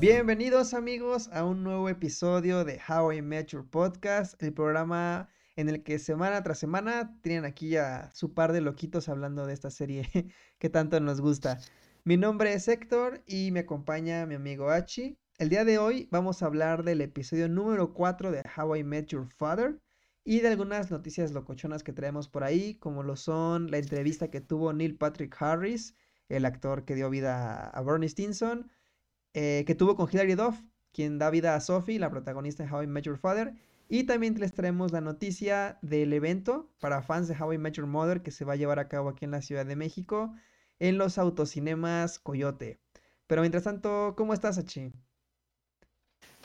Bienvenidos amigos a un nuevo episodio de How I Met Your Podcast, el programa en el que semana tras semana tienen aquí a su par de loquitos hablando de esta serie que tanto nos gusta. Mi nombre es Héctor y me acompaña mi amigo Hachi. El día de hoy vamos a hablar del episodio número 4 de How I Met Your Father y de algunas noticias locochonas que traemos por ahí, como lo son la entrevista que tuvo Neil Patrick Harris, el actor que dio vida a Bernie Stinson, eh, que tuvo con Hilary Duff, quien da vida a Sophie, la protagonista de How I Met Your Father, y también les traemos la noticia del evento para fans de How I Met Your Mother que se va a llevar a cabo aquí en la Ciudad de México en los autocinemas Coyote. Pero mientras tanto, ¿cómo estás, Achi?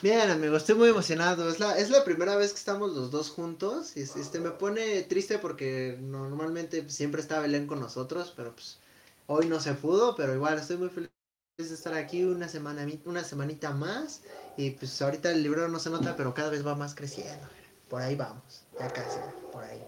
Bien, amigo, estoy muy emocionado. Es la, es la primera vez que estamos los dos juntos. Este, me pone triste porque normalmente siempre está Belén con nosotros, pero pues hoy no se pudo, pero igual estoy muy feliz de estar aquí una semana, una semanita más. Y pues ahorita el libro no se nota, pero cada vez va más creciendo. Por ahí vamos, ya casi, por ahí.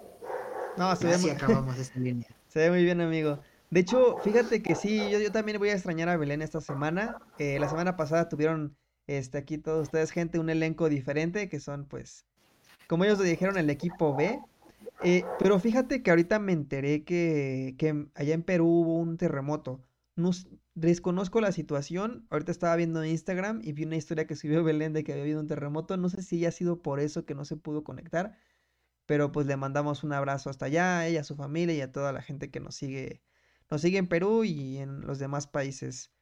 No, se ve muy... acabamos esta línea. Se ve muy bien, amigo. De hecho, fíjate que sí, yo, yo también voy a extrañar a Belén esta semana. Eh, la semana pasada tuvieron este, aquí todos ustedes, gente, un elenco diferente, que son, pues, como ellos lo dijeron, el equipo B. Eh, pero fíjate que ahorita me enteré que, allá en Perú hubo un terremoto. No, desconozco la situación. Ahorita estaba viendo en Instagram y vi una historia que subió Belén de que había habido un terremoto. No sé si ha sido por eso que no se pudo conectar. Pero pues le mandamos un abrazo hasta allá, a ella, a su familia y a toda la gente que nos sigue, nos sigue en Perú y en los demás países.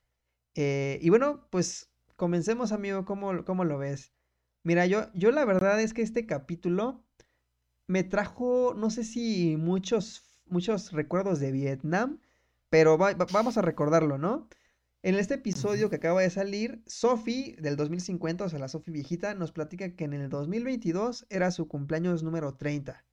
Eh, y bueno, pues comencemos, amigo, ¿cómo, cómo lo ves? Mira, yo, yo la verdad es que este capítulo me trajo, no sé si muchos, muchos recuerdos de Vietnam, pero vamos a recordarlo, ¿no? En este episodio que acaba de salir, Sophie del 2050, o sea, la Sophie viejita, nos platica que en el 2022 era su cumpleaños número 30.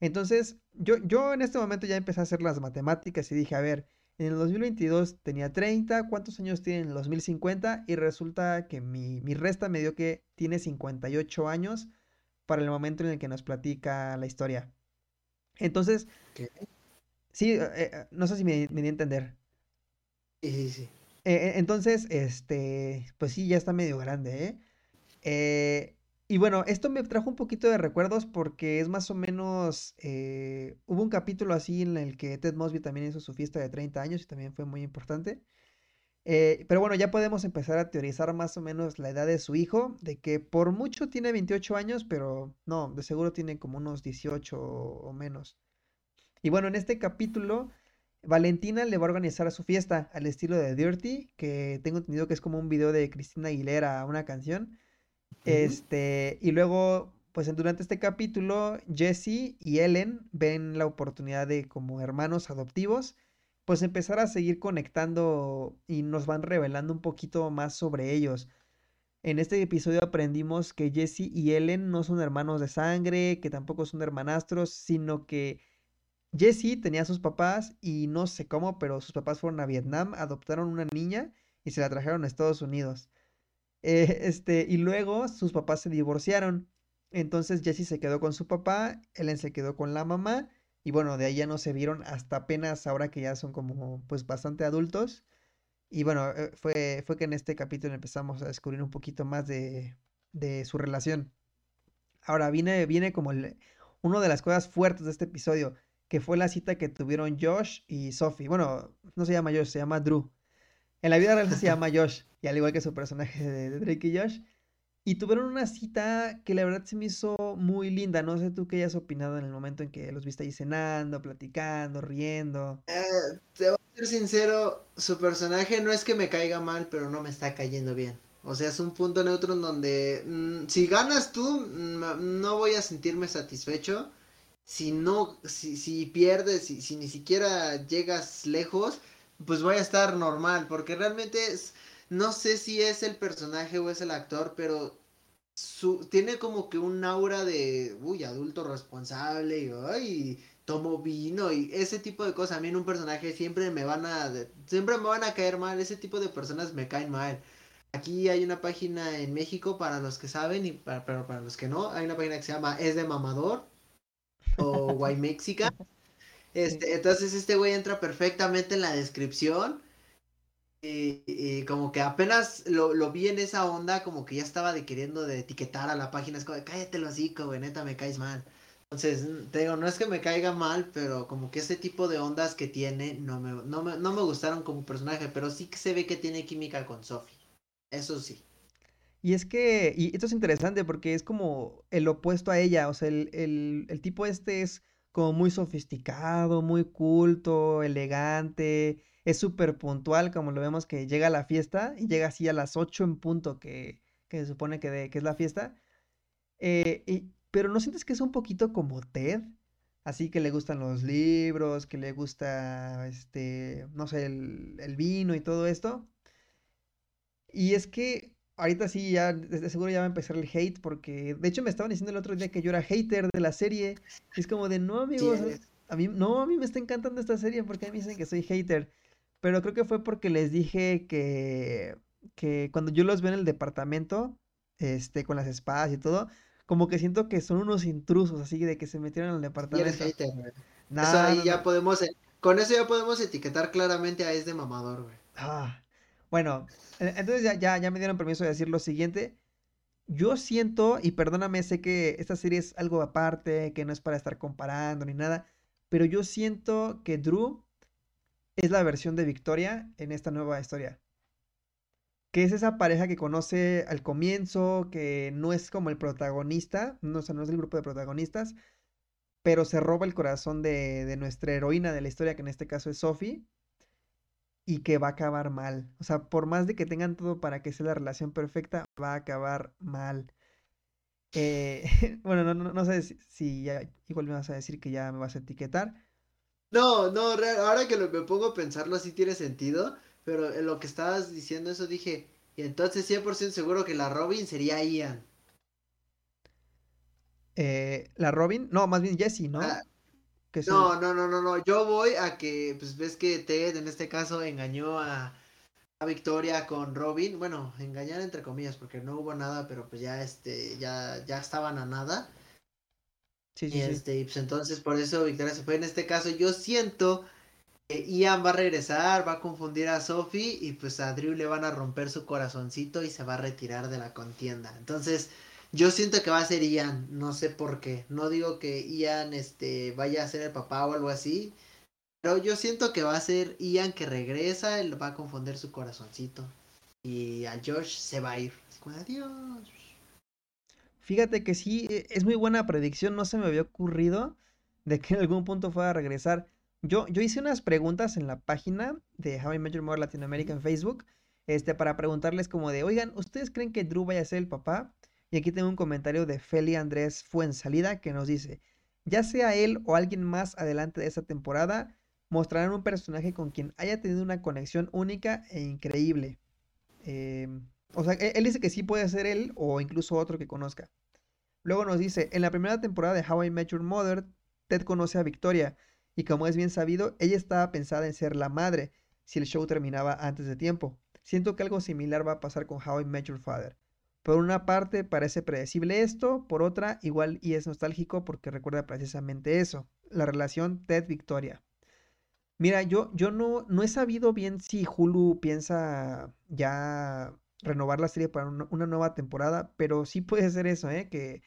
Entonces, yo, yo en este momento ya empecé a hacer las matemáticas y dije, a ver, en el 2022 tenía 30, ¿cuántos años tiene en el 2050? Y resulta que mi, resta me dio que tiene 58 años para el momento en el que nos platica la historia. Entonces, sí, eh, eh, no sé si me, me di a entender. Sí, sí, sí. Eh, entonces, este, pues sí, ya está medio grande, ¿eh? eh y bueno, esto me trajo un poquito de recuerdos porque es más o menos, eh, hubo un capítulo así en el que Ted Mosby también hizo su fiesta de 30 años y también fue muy importante. Eh, pero bueno, ya podemos empezar a teorizar más o menos la edad de su hijo, de que por mucho tiene 28 años, pero no, de seguro tiene como unos 18 o menos. Y bueno, en este capítulo, Valentina le va a organizar a su fiesta al estilo de Dirty, que tengo entendido que es como un video de Cristina Aguilera, una canción. Este, y luego, pues durante este capítulo, Jesse y Ellen ven la oportunidad de, como hermanos adoptivos, pues empezar a seguir conectando y nos van revelando un poquito más sobre ellos. En este episodio aprendimos que Jesse y Ellen no son hermanos de sangre, que tampoco son hermanastros, sino que Jesse tenía sus papás y no sé cómo, pero sus papás fueron a Vietnam, adoptaron una niña y se la trajeron a Estados Unidos. Eh, este, y luego sus papás se divorciaron. Entonces Jesse se quedó con su papá, Ellen se quedó con la mamá. Y bueno, de ahí ya no se vieron hasta apenas ahora que ya son como pues bastante adultos. Y bueno, eh, fue, fue que en este capítulo empezamos a descubrir un poquito más de, de su relación. Ahora viene, viene como el, una de las cosas fuertes de este episodio, que fue la cita que tuvieron Josh y Sophie. Bueno, no se llama Josh, se llama Drew. En la vida real se llama Josh, y al igual que su personaje de, Drake y Josh. Y tuvieron una cita que la verdad se me hizo muy linda. No sé tú qué hayas opinado en el momento en que los viste ahí cenando, platicando, riendo. Eh, te voy a ser sincero, su personaje no es que me caiga mal, pero no me está cayendo bien. O sea, es un punto neutro en donde mm, si ganas tú, mm, no voy a sentirme satisfecho. Si no, si, si pierdes, si, si ni siquiera llegas lejos, pues voy a estar normal, porque realmente es, no sé si es el personaje o es el actor, pero su, tiene como que un aura de, uy, adulto responsable y, ay, tomo vino y ese tipo de cosas. A mí en un personaje siempre me van a, siempre me van a caer mal, ese tipo de personas me caen mal. Aquí hay una página en México para los que saben y para, para los que no, hay una página que se llama Es de Mamador o Guay Mexica. Este, entonces este güey entra perfectamente en la descripción. Y, como que apenas lo, lo, vi en esa onda, como que ya estaba de queriendo de etiquetar a la página. Es como, cállate así, güey, neta, me caes mal. Entonces, te digo, no es que me caiga mal, pero como que ese tipo de ondas que tiene no me, no me, no me gustaron como personaje, pero sí que se ve que tiene química con Sophie. Eso sí. Y es que, y esto es interesante porque es como el opuesto a ella, o sea, el, el, el tipo este es como muy sofisticado, muy culto, elegante, es súper puntual, como lo vemos que llega a la fiesta y llega así a las 8 en punto que, que se supone que, es la fiesta. Eh, y, pero ¿no sientes que es un poquito como Ted? Así que le gustan los libros, que le gusta, este, no sé, el, el vino y todo esto. Y es que ahorita sí, ya, de seguro ya va a empezar el hate, porque de hecho me estaban diciendo el otro día que yo era hater de la serie. Y es como de, no, amigos, a mí, no, a mí me está encantando esta serie porque a mí me dicen que soy hater. Pero creo que fue porque les dije que, que cuando yo los veo en el departamento, este, con las espadas y todo, como que siento que son unos intrusos, así de que se metieron en el departamento. Y eres hater, eso ahí ya podemos, eh, con eso ya podemos etiquetar claramente a este mamador, güey. Ah, bueno, e, entonces ya, ya, ya me dieron permiso de decir lo siguiente. Yo siento, y perdóname, sé que esta serie es algo aparte, que no es para estar comparando ni nada, pero yo siento que Drew es la versión de Victoria en esta nueva historia. Que es esa pareja que conoce al comienzo, que no es como el protagonista, no, no es el grupo de protagonistas, pero se roba el corazón de, de nuestra heroína de la historia, que en este caso es Sophie y que va a acabar mal. O sea, por más de que tengan todo para que sea la relación perfecta, va a acabar mal. Eh, bueno, no, no, no, sé si, ya, igual me vas a decir que ya me vas a etiquetar. No, no, ahora que lo, me pongo a pensarlo así tiene sentido, pero en lo que estabas diciendo eso dije, y entonces 100% seguro que la Robin sería Ian. Eh, la Robin, no, más bien Jessie, ¿no? Ah, no, no, no, no, no. Yo voy a que, pues ves que Ted en este caso engañó a, a Victoria con Robin. Bueno, engañar entre comillas, porque no hubo nada, pero pues ya este, ya, ya estaban a nada. Sí, sí, y este, y pues entonces por eso Victoria se fue. En este caso, yo siento que Ian va a regresar, va a confundir a Sophie y pues a Drew le van a romper su corazoncito y se va a retirar de la contienda. Entonces, yo siento que va a ser Ian, no sé por qué. No digo que Ian este, vaya a ser el papá o algo así. Pero yo siento que va a ser Ian que regresa, él va a confundir su corazoncito. Y a Josh se va a ir. Adiós. Fíjate que sí, e, es muy buena predicción, no se me había ocurrido de que en algún punto fuera a regresar. Yo, yo hice unas preguntas en la página de How I Met Your Mother Latinoamérica en Facebook, este, para preguntarles como de, oigan, ¿ustedes creen que Drew vaya a ser el papá? Y aquí tengo un comentario de Feli Andrés Fuensalida que nos dice, ya sea él o alguien más adelante de esta temporada, mostrarán un personaje con quien haya tenido una conexión única e increíble. Em, o sea, e-, él dice que sí puede ser él o incluso otro que conozca. Luego nos dice, en la primera temporada de How I Met Your Mother, Ted conoce a Victoria y como es bien sabido, ella estaba pensada en ser la madre si el show terminaba antes de tiempo. Siento que algo similar va a pasar con How I Met Your Father. Por una parte parece predecible esto, por otra igual y es nostálgico porque recuerda precisamente eso, la relación Ted-Victoria. Mira, yo, yo no, no he sabido bien si Hulu piensa ya renovar la serie para una, nueva temporada, pero sí puede ser eso, ¿eh? Que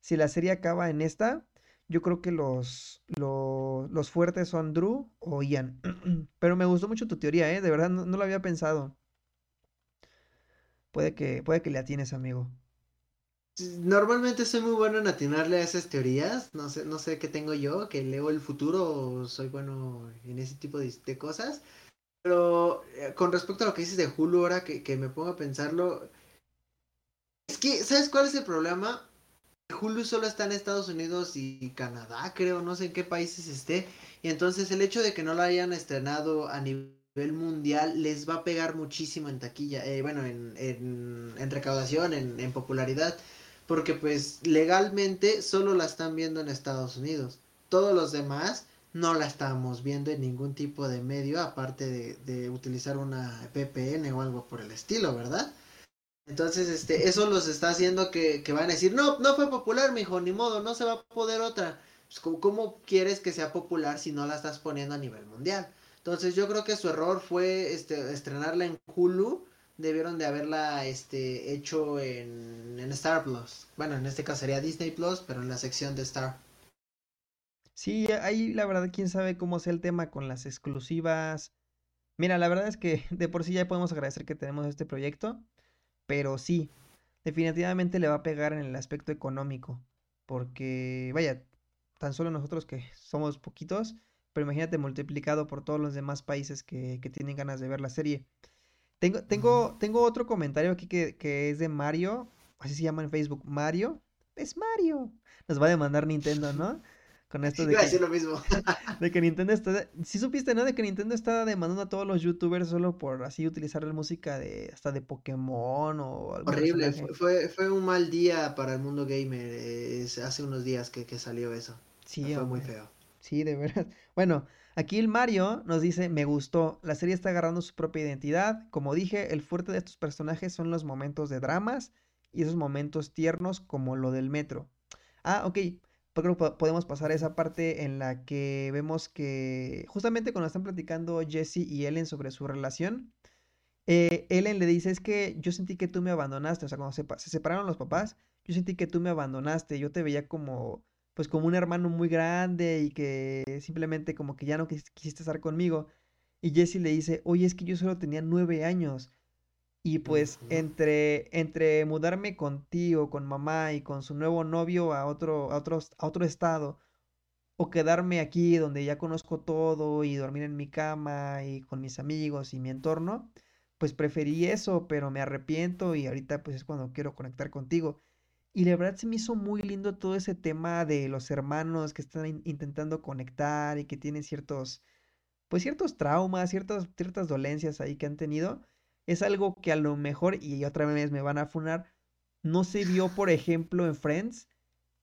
si la serie acaba en esta, yo creo que los, los, fuertes son Drew o Ian. pero me gustó mucho tu teoría, ¿eh? De verdad no lo había pensado. Puede que, puede que le atines, amigo. Normalmente soy muy bueno en atinarle a esas teorías. No sé, no sé qué tengo yo, que leo el futuro soy bueno en ese tipo de, cosas. Pero eh, con respecto a lo que dices de Hulu, ahora que, que me pongo a pensarlo. Es que, ¿sabes cuál es el problema? Hulu solo está en Estados Unidos y Canadá, creo, no sé en qué países esté. Y entonces el hecho de que no lo hayan estrenado a nivel nivel mundial les va a pegar muchísimo en taquilla, eh, bueno, en, en, recaudación, en, popularidad, porque pues legalmente solo la están viendo en Estados Unidos. Todos los demás no la estamos viendo en ningún tipo de medio, aparte de, utilizar una VPN o algo por el estilo, ¿verdad? Entonces, este, eso los está haciendo que, que van a decir, no, no fue popular, mijo, ni modo, no se va a poder otra. Pues, ¿cómo, ¿cómo, quieres que sea popular si no la estás poniendo a nivel mundial? Entonces yo creo que su error fue este, estrenarla en Hulu. Debieron de haberla este, hecho en, en Star Plus. Bueno, en este caso sería Disney Plus, pero en la sección de Star. Sí, ahí la verdad, quién sabe cómo sea el tema con las exclusivas. Mira, la verdad es que de por sí ya podemos agradecer que tenemos este proyecto, pero sí, definitivamente le va a pegar en el aspecto económico, porque vaya, tan solo nosotros que somos poquitos, pero imagínate multiplicado por todos los demás países que, que tienen ganas de ver la serie. Tengo, tengo, tengo otro comentario aquí que, que es de Mario, así se llama en Facebook, Mario, es Mario, nos va a demandar Nintendo, ¿no? Con esto de que, lo mismo. de que Nintendo está. Si supiste, ¿no? De que Nintendo está demandando a todos los youtubers solo por así utilizar la música de hasta de Pokémon o algo Horrible, fue, fue, un mal día para el mundo gamer. hace unos días que, salió eso. Sí, fue muy feo. Sí, de verdad. Bueno, aquí el Mario nos dice: Me gustó. La serie está agarrando su propia identidad. Como dije, el fuerte de estos personajes son los momentos de dramas y esos momentos tiernos como lo del metro. Ah, ok creo podemos pasar a esa parte en la que vemos que justamente cuando están platicando Jesse y Ellen sobre su relación, eh, Ellen le dice, es que yo sentí que tú me abandonaste, o sea, cuando se, se, separaron los papás, yo sentí que tú me abandonaste, yo te veía como, pues como un hermano muy grande y que simplemente como que ya no quisiste estar conmigo. Y Jesse le dice, oye, es que yo solo tenía nueve años. Y pues entre, entre mudarme contigo, con mamá y con su nuevo novio a otro, a otro, a otro estado, o quedarme aquí donde ya conozco todo y dormir en mi cama y con mis amigos y mi entorno, pues preferí eso, pero me arrepiento y ahorita pues es cuando quiero conectar contigo. Y la verdad se me hizo muy lindo todo ese tema de los hermanos que están intentando conectar y que tienen ciertos, pues ciertos traumas, ciertas, ciertas dolencias ahí que han tenido es algo que a lo mejor, y otra vez me van a funar, no se vio, por ejemplo, en Friends.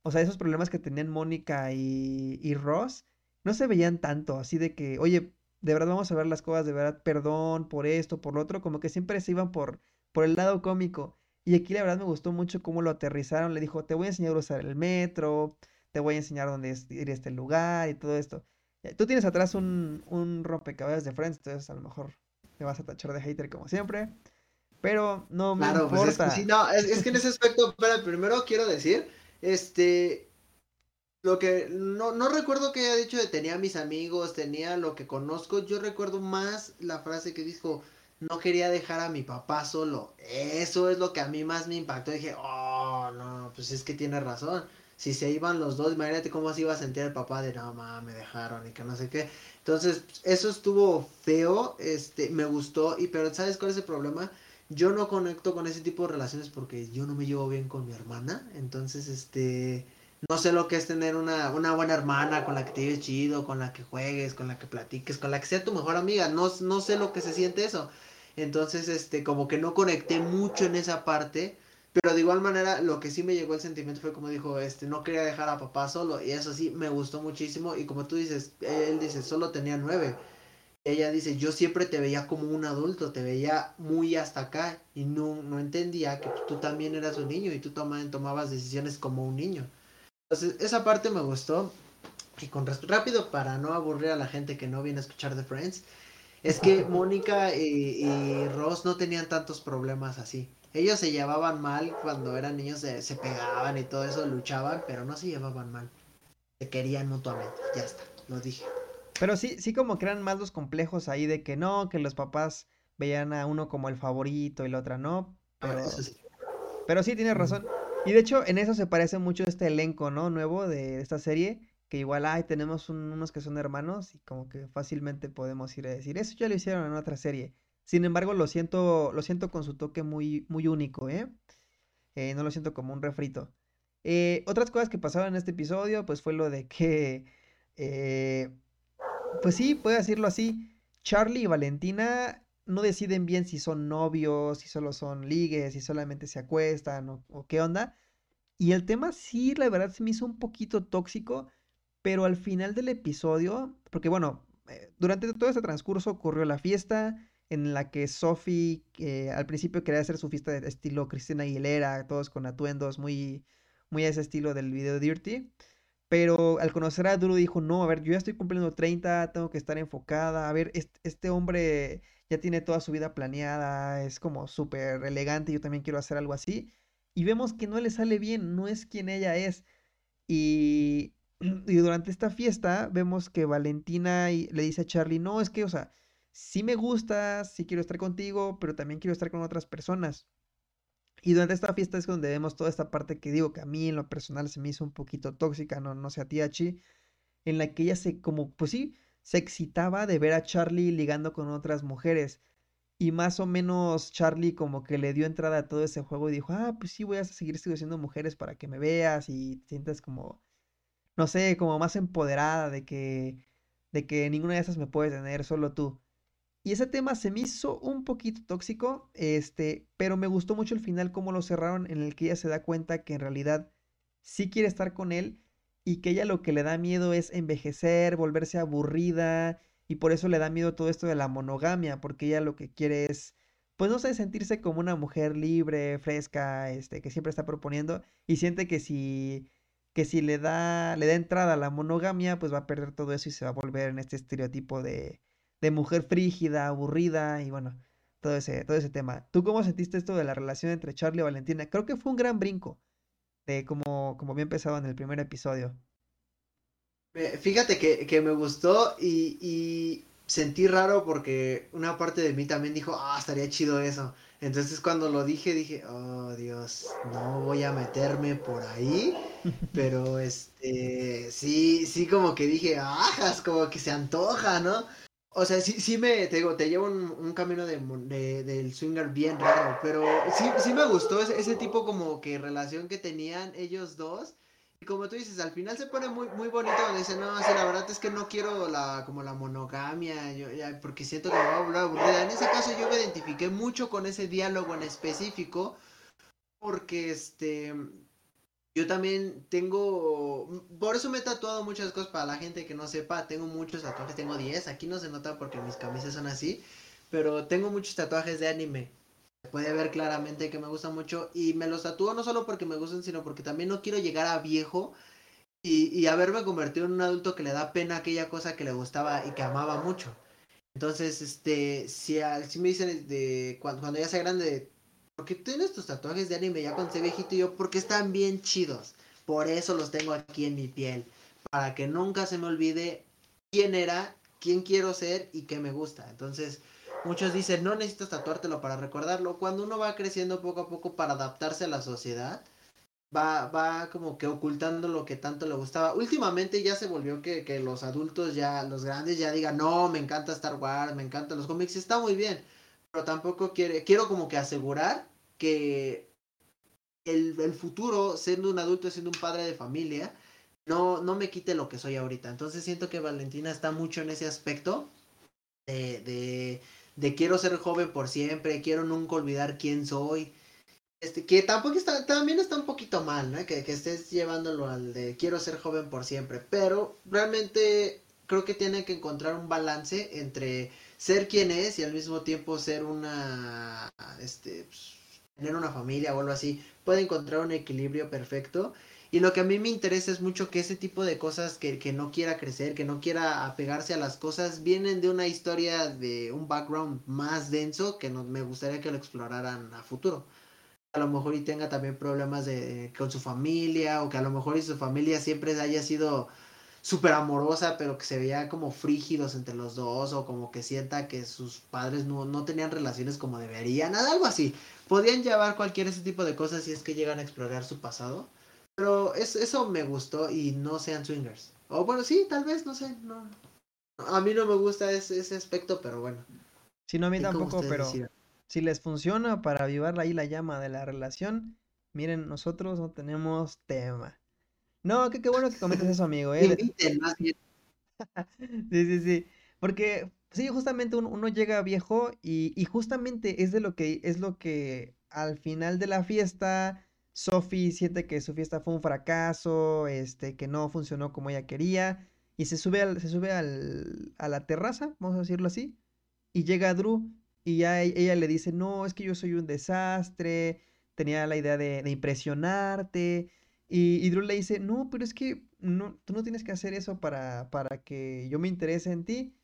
O sea, esos problemas que tenían Mónica y, Ross, no se veían tanto, así de que, oye, de verdad vamos a ver las cosas, de verdad, perdón por esto, por lo otro, como que siempre se iban por, por el lado cómico. Y aquí la verdad me gustó mucho cómo lo aterrizaron. Le dijo, te voy a enseñar a usar el metro, te voy a enseñar dónde ir a este lugar y todo esto. Tú tienes atrás un, un rompecabezas de Friends, entonces a lo mejor me vas a tachar de hater como siempre. Pero no me claro, importa. Pues es que, no, es, que en ese aspecto, pero primero quiero decir, este, lo que no, no recuerdo que haya dicho de tenía mis amigos, tenía lo que conozco, yo recuerdo más la frase que dijo, no quería dejar a mi papá solo. Eso es lo que a mí más me impactó. Dije, oh, no, pues es que tiene razón. Si se iban los dos, imagínate cómo se iba a sentir el papá de, no, mamá, me dejaron y que no sé qué. Entonces, eso estuvo feo, este, me gustó, y pero ¿sabes cuál es el problema? Yo no conecto con ese tipo de relaciones porque yo no me llevo bien con mi hermana, entonces, este, no sé lo que es tener una, una buena hermana con la que te lleves chido, con la que juegues, con la que platiques, con la que sea tu mejor amiga, no, no sé lo que se siente eso. Entonces, este, como que no conecté mucho en esa parte. Pero de igual manera, lo que sí me llegó el sentimiento fue como dijo, este, no quería dejar a papá solo. Y eso sí, me gustó muchísimo. Y como tú dices, él dice, solo tenía nueve. Ella dice, yo siempre te veía como un adulto, te veía muy hasta acá. Y no, no entendía que tú también eras un niño y tú tomabas decisiones como un niño. Entonces, esa parte me gustó. Y con rápido, para no aburrir a la gente que no viene a escuchar The Friends, es que Mónica y, y Ross no tenían tantos problemas así ellos se llevaban mal cuando eran niños, se, pegaban y todo eso, luchaban, pero no se llevaban mal. Se querían mutuamente, ya está, lo dije. Pero sí, sí como que eran más los complejos ahí de que no, que los papás veían a uno como el favorito y la otra no. Pero, sí. pero sí, tienes razón. Y de hecho, en eso se parece mucho este elenco, ¿no? Nuevo de esta serie, que igual, ay, tenemos unos que son hermanos y como que fácilmente podemos ir a decir, eso ya lo hicieron en otra serie. Sin embargo, lo siento, lo siento con su toque muy, muy único, ¿eh? ¿eh? no lo siento como un refrito. Eh, otras cosas que pasaron en este episodio, pues fue lo de que, eh, pues sí, puedo decirlo así, Charlie y Valentina no deciden bien si son novios, si solo son ligues, si solamente se acuestan o, o qué onda. Y el tema sí, la verdad, se me hizo un poquito tóxico, pero al final del episodio, porque bueno, durante todo ese transcurso ocurrió la fiesta, en la que Sophie al principio quería hacer su fiesta de estilo Cristina Aguilera, todos con atuendos muy, muy a ese estilo del video Dirty. Pero al conocer a Drew dijo, no, a ver, yo ya estoy cumpliendo 30, tengo que estar enfocada, a ver, este, este hombre ya tiene toda su vida planeada, es como súper elegante, yo también quiero hacer algo así. Y vemos que no le sale bien, no es quien ella es. Y, y durante esta fiesta vemos que Valentina le dice a Charlie, no, es que, o sea, sí me gustas, sí quiero estar contigo, pero también quiero estar con otras personas. Y durante esta fiesta es donde vemos toda esta parte que digo que a mí en lo personal se me hizo un poquito tóxica, no, no sé a ti, Achi, en la que ella se, como, pues sí, se excitaba de ver a Charlie ligando con otras mujeres. Y más o menos Charlie como que le dio entrada a todo ese juego y dijo, ah, pues sí, voy a seguir seduciendo mujeres para que me veas y te sientas como, no sé, como más empoderada de que, de que ninguna de esas me puede tener, solo tú. Y ese tema se me hizo un poquito tóxico, este, pero me gustó mucho el final, cómo lo cerraron, en el que ella se da cuenta que en realidad sí quiere estar con él y que ella lo que le da miedo es envejecer, volverse aburrida y por eso le da miedo todo esto de la monogamia, porque ella lo que quiere es, pues no sé, sentirse como una mujer libre, fresca, este, que siempre está proponiendo y siente que si que si le da le da entrada a la monogamia, pues va a perder todo eso y se va a volver en este estereotipo de de mujer frígida, aburrida y bueno, todo ese, todo ese tema. ¿Tú cómo sentiste esto de la relación entre Charlie y Valentina? Creo que fue un gran brinco de como, como había empezado en el primer episodio. Fíjate que, me gustó y, y, sentí raro porque una parte de mí también dijo, ah, estaría chido eso. Entonces cuando lo dije dije, oh Dios, no voy a meterme por ahí, pero este, sí, sí como que dije, ajas, como que se antoja, ¿no? O sea, sí, sí me, te digo, te llevo un, camino de, del swinger bien raro, pero sí, sí me gustó ese, ese, tipo como que relación que tenían ellos dos. Y como tú dices, al final se pone muy, muy bonito donde dice, no, sí, la verdad es que no quiero la, como la monogamia, yo, ya, porque siento que me va a volver aburrida. En ese caso yo me identifiqué mucho con ese diálogo en específico, porque este, yo también tengo, por eso me he tatuado muchas cosas para la gente que no sepa, tengo muchos tatuajes, tengo 10, aquí no se nota porque mis camisas son así, pero tengo muchos tatuajes de anime. Puede ver claramente que me gustan mucho y me los tatúo no solo porque me gustan, sino porque también no quiero llegar a viejo y, y haberme convertido en un adulto que le da pena aquella cosa que le gustaba y que amaba mucho. Entonces, este, si, si me dicen de cuando, cuando ya sea grande, porque tienes tus tatuajes de anime ya cuando se viejito y yo, porque están bien chidos. Por eso los tengo aquí en mi piel. Para que nunca se me olvide quién era, quién quiero ser y qué me gusta. Entonces, muchos dicen, no necesitas tatuártelo para recordarlo. Cuando uno va creciendo poco a poco para adaptarse a la sociedad, va, va como que ocultando lo que tanto le gustaba. Últimamente ya se volvió que, que los adultos ya, los grandes ya digan, no, me encanta Star Wars, me encantan los cómics, está muy bien. Pero tampoco quiere, quiero como que asegurar que el, futuro, siendo un adulto, siendo un padre de familia, no, no me quite lo que soy ahorita. Entonces siento que Valentina está mucho en ese aspecto de, de, quiero ser joven por siempre, quiero nunca olvidar quién soy. Este, que tampoco está, también está un poquito mal, ¿no? Que, que estés llevándolo al de quiero ser joven por siempre. Pero realmente creo que tiene que encontrar un balance entre ser quien es y al mismo tiempo ser una, este, pues, tener una familia o algo así, puede encontrar un equilibrio perfecto. Y lo que a mí me interesa es mucho que ese tipo de cosas que, que, no quiera crecer, que no quiera apegarse a las cosas, vienen de una historia de un background más denso que no, me gustaría que lo exploraran a futuro. A lo mejor y tenga también problemas de, con su familia o que a lo mejor su familia siempre haya sido súper amorosa, pero que se veía como frígidos entre los dos, o como que sienta que sus padres no, no tenían relaciones como deberían, algo así. Podían llevar cualquier ese tipo de cosas si es que llegan a explorar su pasado. Pero eso me gustó y no sean swingers. O bueno, sí, tal vez, no sé. No. A mí no me gusta ese, ese aspecto, pero bueno. Sí, no, a mí tampoco, pero si les funciona para avivar ahí la llama de la relación, miren, nosotros no tenemos tema. No, qué, qué bueno que comentes eso, amigo. ¿eh? sí, sí, sí. Porque sí, justamente uno, llega viejo y, y, justamente es de lo que es lo que al final de la fiesta Sophie siente que su fiesta fue un fracaso, este, que no funcionó como ella quería y se sube al, se sube al, a la terraza, vamos a decirlo así, y llega Drew y ya e, ella le dice, no, es que yo soy un desastre, tenía la idea de, impresionarte Y, y Drew le dice, no, pero es que no, tú no tienes que hacer eso para, para que yo me interese en ti.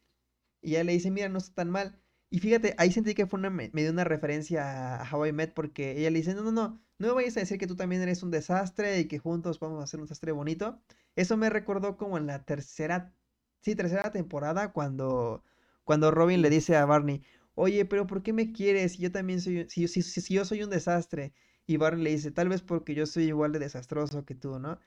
Y ella le dice, mira, no está tan mal. Y fíjate, ahí sentí que fue una, me dio una referencia a How I Met porque ella le dice, no, no, no, no me vayas a decir que tú también eres un desastre y que juntos vamos a hacer un desastre bonito. Eso me recordó como en la tercera, sí, tercera temporada cuando, cuando Robin le dice a Barney, oye, pero ¿por qué me quieres si yo también soy, si, si, si yo soy un desastre? Y Barney le dice, tal vez porque yo soy igual de desastroso que tú, ¿no?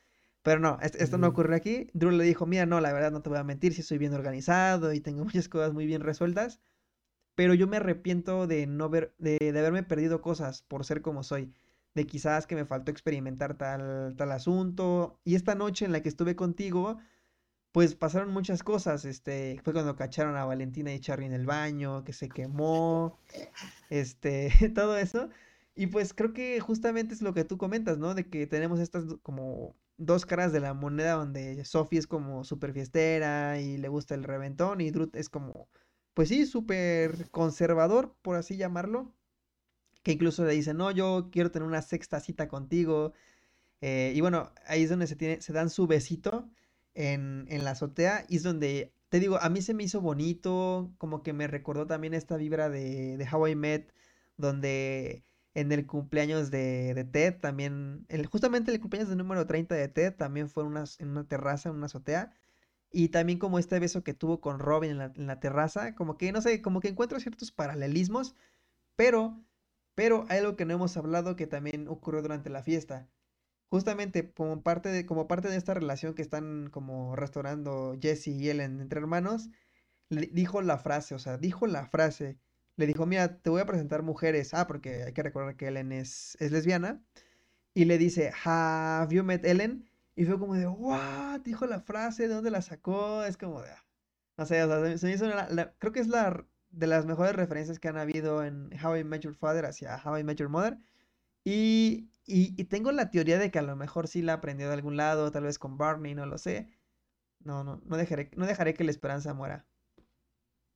Pero no, esto no ocurre aquí. Drew le dijo, mira, no, la verdad no te voy a mentir, si soy bien organizado y tengo muchas cosas muy bien resueltas, pero yo me arrepiento de no ver, de, de haberme perdido cosas por ser como soy, de quizás que me faltó experimentar tal, tal asunto. Y esta noche en la que estuve contigo, pues pasaron muchas cosas. Este, fue cuando cacharon a Valentina y Charlie en el baño, que se quemó, este, todo eso. Y pues creo que justamente es lo que tú comentas, ¿no? De que tenemos estas como dos caras de la moneda donde Sophie es como súper fiestera y le gusta el reventón y Drut es como, pues sí, súper conservador, por así llamarlo. Que incluso le dice, no, yo quiero tener una sexta cita contigo. Eh, y bueno, ahí es donde se, tiene, se dan su besito en, en la azotea y es donde, te digo, a mí se me hizo bonito, como que me recordó también esta vibra de, de How I Met, donde en el cumpleaños de, Ted también, el, justamente el cumpleaños del número 30 de Ted también fue en una terraza, en una azotea. Y también como este beso que tuvo con Robin en la, terraza, como que, no sé, como que encuentro ciertos paralelismos, pero, pero hay algo que no hemos hablado que también ocurrió durante la fiesta. Justamente como parte de, como parte de esta relación que están como restaurando Jesse y Ellen entre hermanos, le dijo la frase, o sea, dijo la frase, le dijo, mira, te voy a presentar mujeres. Ah, porque hay que recordar que Ellen es, es lesbiana. Y le dice, have you met Ellen? Y fue como de, what, dijo la frase, ¿de dónde la sacó? Es como de, ah, no sé, creo que es la de las mejores referencias que han habido en How I Met Your Father hacia How I Met Your Mother. Y, y, y, tengo la teoría de que a lo mejor sí la aprendió de algún lado, tal vez con Barney, no lo sé. No, no, no dejaré, no dejaré que la esperanza muera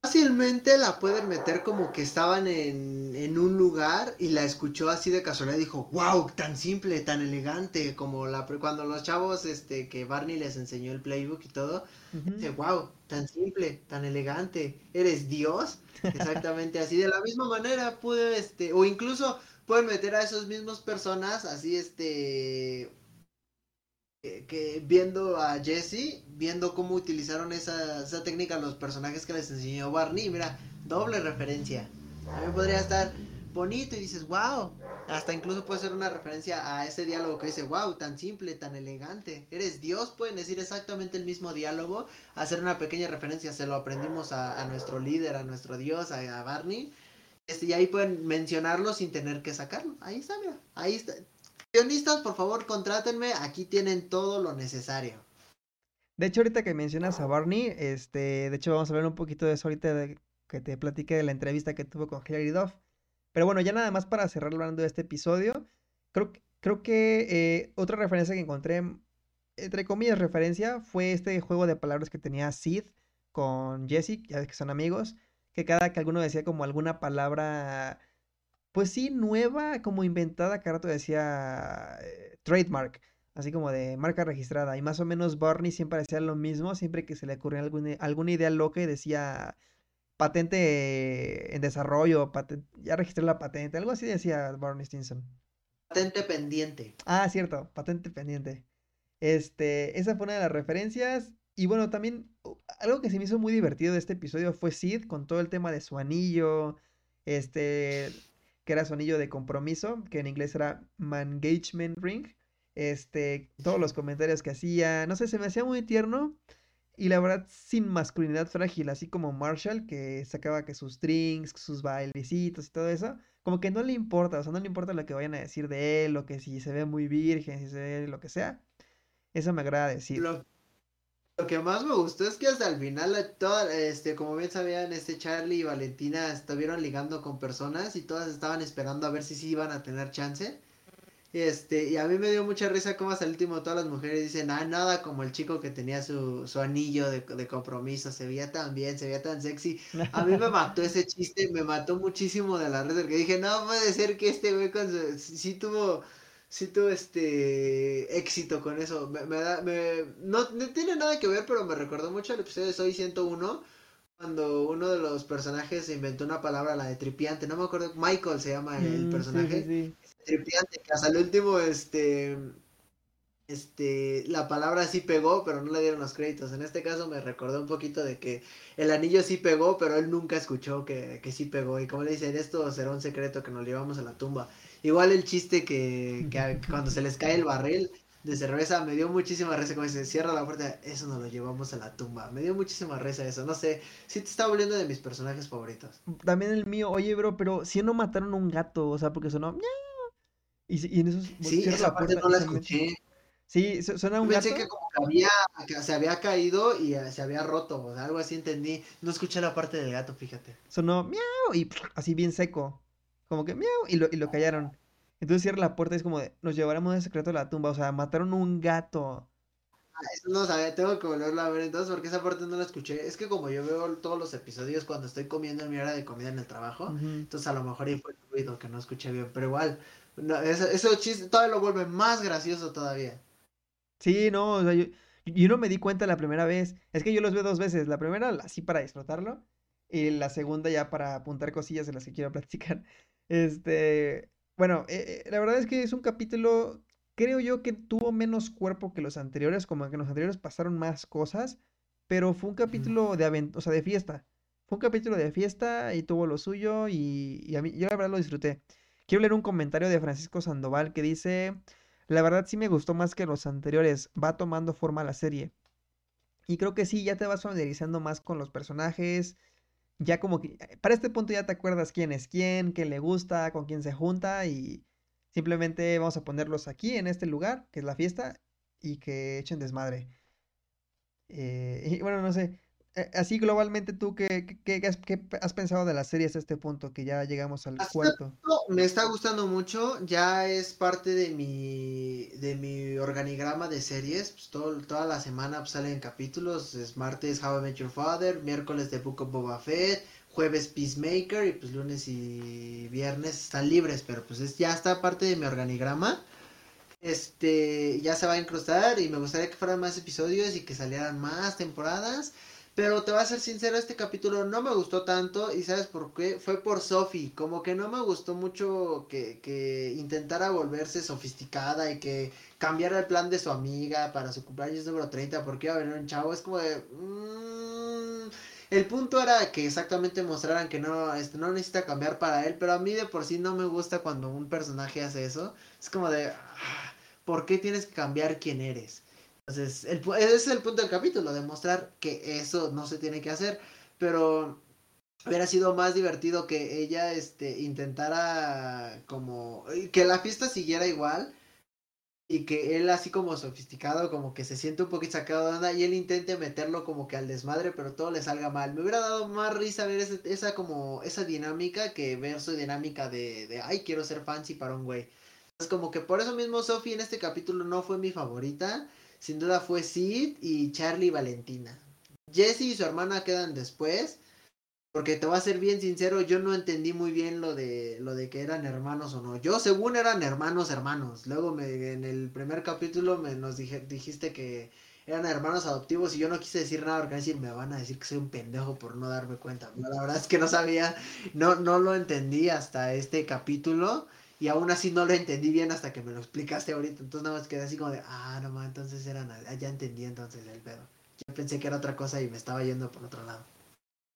fácilmente la pueden meter como que estaban en, en, un lugar y la escuchó así de casualidad y dijo, wow, tan simple, tan elegante, como la cuando los chavos este que Barney les enseñó el playbook y todo, dice, wow, tan simple, tan elegante, eres Dios, exactamente así, de la misma manera pude, este, o incluso pueden meter a esos mismos personas así, este, que viendo a Jesse, viendo cómo utilizaron esa, esa, técnica los personajes que les enseñó Barney, mira, doble referencia. También podría estar bonito y dices, wow. Hasta incluso puede ser una referencia a ese diálogo que dice, wow, tan simple, tan elegante. Eres Dios, pueden decir exactamente el mismo diálogo, hacer una pequeña referencia, se lo aprendimos a, nuestro líder, a nuestro Dios, a, a Barney. Este, y ahí pueden mencionarlo sin tener que sacarlo. Ahí está, mira. Ahí está. Guionistas, por favor, contrátenme. Aquí tienen todo lo necesario. De hecho, ahorita que mencionas a Barney, este, de hecho, vamos a hablar un poquito de eso ahorita que te platiqué de la entrevista que tuvo con Hilary Duff. Pero bueno, ya nada más para cerrar hablando de este episodio, creo, creo que eh, otra referencia que encontré, entre comillas, referencia, fue este juego de palabras que tenía Sid con Jesse, ya que son amigos, que cada que alguno decía como alguna palabra pues sí, nueva, como inventada, que rato decía eh, trademark, así como de marca registrada. Y más o menos Barney siempre decía lo mismo, siempre que se le ocurría alguna, alguna idea loca y decía patente en desarrollo, ya registré la patente, algo así decía Barney Stinson. Patente pendiente. Ah, cierto, patente pendiente. Este, esa fue una de las referencias. Y bueno, también algo que se me hizo muy divertido de este episodio fue Sid con todo el tema de su anillo. Este, que era su anillo de compromiso, que en inglés era Mangagement Ring. Este, todos los comentarios que hacía, no sé, se me hacía muy tierno. Y la verdad, sin masculinidad frágil, así como Marshall, que sacaba que sus drinks, sus bailecitos y todo eso, como que no le importa, o sea, no le importa lo que vayan a decir de él, o que si se ve muy virgen, si se ve lo que sea. Eso me agrada decir. Lo que más me gustó es que hasta el final, este, como bien sabían, este Charlie y Valentina estuvieron ligando con personas y todas estaban esperando a ver si sí iban a tener chance. Este, y a mí me dio mucha risa como hasta el último todas las mujeres dicen, ah, nada como el chico que tenía su, su anillo de, de, compromiso, se veía tan bien, se veía tan sexy. A mí me mató ese chiste, me mató muchísimo de la red, porque dije, no puede ser que este güey con su, sí tuvo sí tuve este éxito con eso. Me, me da, me, no, no, tiene nada que ver, pero me recordó mucho el episodio de Soy 101, cuando uno de los personajes inventó una palabra, la de tripiante, no me acuerdo, Michael se llama el, Mm, personaje, sí, sí, sí. tripiante, que hasta el último, este, este, la palabra sí pegó, pero no le dieron los créditos. En este caso me recordó un poquito de que el anillo sí pegó, pero él nunca escuchó que, que sí pegó. Y como le dicen, esto será un secreto que nos llevamos a la tumba. Igual el chiste que, cuando se les cae el barril de cerveza, me dio muchísima risa. Como dice, cierra la puerta, eso nos lo llevamos a la tumba. Me dio muchísima risa eso. No sé, sí te está volviendo de mis personajes favoritos. También el mío, oye, bro, pero si no mataron a un gato, o sea, porque sonó. Y, y en eso Sí, esa la parte puerta no la escuché. Sí, su- suena un Pensé gato, que como que había, que se había caído y eh, se había roto, o sea, algo así entendí. No escuché la parte del gato, fíjate. sonó miau y así bien seco. Como que miau y lo, y lo callaron. Entonces cierra la puerta y es como de, nos llevaremos de secreto a la tumba. O sea, mataron a un gato. Ah, Eso no sabía, tengo que volverlo a ver entonces porque esa parte no la escuché. Es que como yo veo todos los episodios cuando estoy comiendo en mi hora de comida en el trabajo, entonces a lo mejor ahí fue el ruido que no escuché bien, pero igual, no, eso, eso chiste todavía lo vuelve más gracioso todavía. Sí, no, o sea, yo, yo no me di cuenta la primera vez. Es que yo los veo dos veces. La primera así para disfrutarlo. Y la segunda ya para apuntar cosillas de las que quiero platicar. Este, bueno, eh, eh, la verdad es que es un capítulo, creo yo que tuvo menos cuerpo que los anteriores, como que en los anteriores pasaron más cosas, pero fue un capítulo de aventura, o sea, de fiesta. Fue un capítulo de fiesta y tuvo lo suyo y, y a mí, yo la verdad lo disfruté. Quiero leer un comentario de Francisco Sandoval que dice, la verdad sí me gustó más que los anteriores, va tomando forma la serie. Y creo que sí, ya te vas familiarizando más con los personajes. Ya como que eh, para este punto ya te acuerdas quién es quién, qué le gusta, con quién se junta y simplemente vamos a ponerlos aquí en este lugar, que es la fiesta, y que echen desmadre. Eh, y bueno, no sé, así globalmente tú, ¿qué, qué- qué has, qué has pensado de la serie hasta este punto, que ya llegamos al Hasta cuarto? Me está gustando mucho, ya es parte de mi de mi organigrama de series, pues todo, toda la semana pues, salen capítulos, es martes How I Met Your Father, miércoles The Book of Boba Fett, jueves Peacemaker y pues lunes y viernes están libres, pero pues es, ya está parte de mi organigrama. Este, ya se va a incrustar y me gustaría que fueran más episodios y que salieran más temporadas. Pero te voy a ser sincero, este capítulo no me gustó tanto y ¿sabes por qué? Fue por Sophie, como que no me gustó mucho que, que intentara volverse sofisticada y que cambiara el plan de su amiga para su cumpleaños número 30 porque iba a venir un chavo, es como de... mm, el punto era que exactamente mostraran que no, este, no necesita cambiar para él, pero a mí de por sí no me gusta cuando un personaje hace eso, es como de... ah, ¿Por qué tienes que cambiar quién eres? Entonces, el, ese es el punto del capítulo, demostrar que eso no se tiene que hacer, pero hubiera sido más divertido que ella este, intentara como que la fiesta siguiera igual y que él así como sofisticado, como que se siente un poquito sacado de onda y él intente meterlo como que al desmadre, pero todo le salga mal. Me hubiera dado más risa ver ese- esa como esa dinámica que ver su dinámica de, de ay, quiero ser fancy para un güey. Es como que por eso mismo Sophie en este capítulo no fue mi favorita. Sin duda fue Sid y Charlie y Valentina. Jessie y su hermana quedan después. Porque te voy a ser bien sincero, yo no entendí muy bien lo de lo de que eran hermanos o no. Yo según eran hermanos hermanos. Luego me, en el primer capítulo me nos dije, dijiste que eran hermanos adoptivos y yo no quise decir nada porque decir, me van a decir que soy un pendejo por no darme cuenta. La verdad es que no sabía, no, no lo entendí hasta este capítulo. Y aún así no lo entendí bien hasta que me lo explicaste ahorita. Entonces nada más quedé así como de, ah, no más, entonces eran, ah, ya entendí entonces el pedo. Yo pensé que era otra cosa y me estaba yendo por otro lado.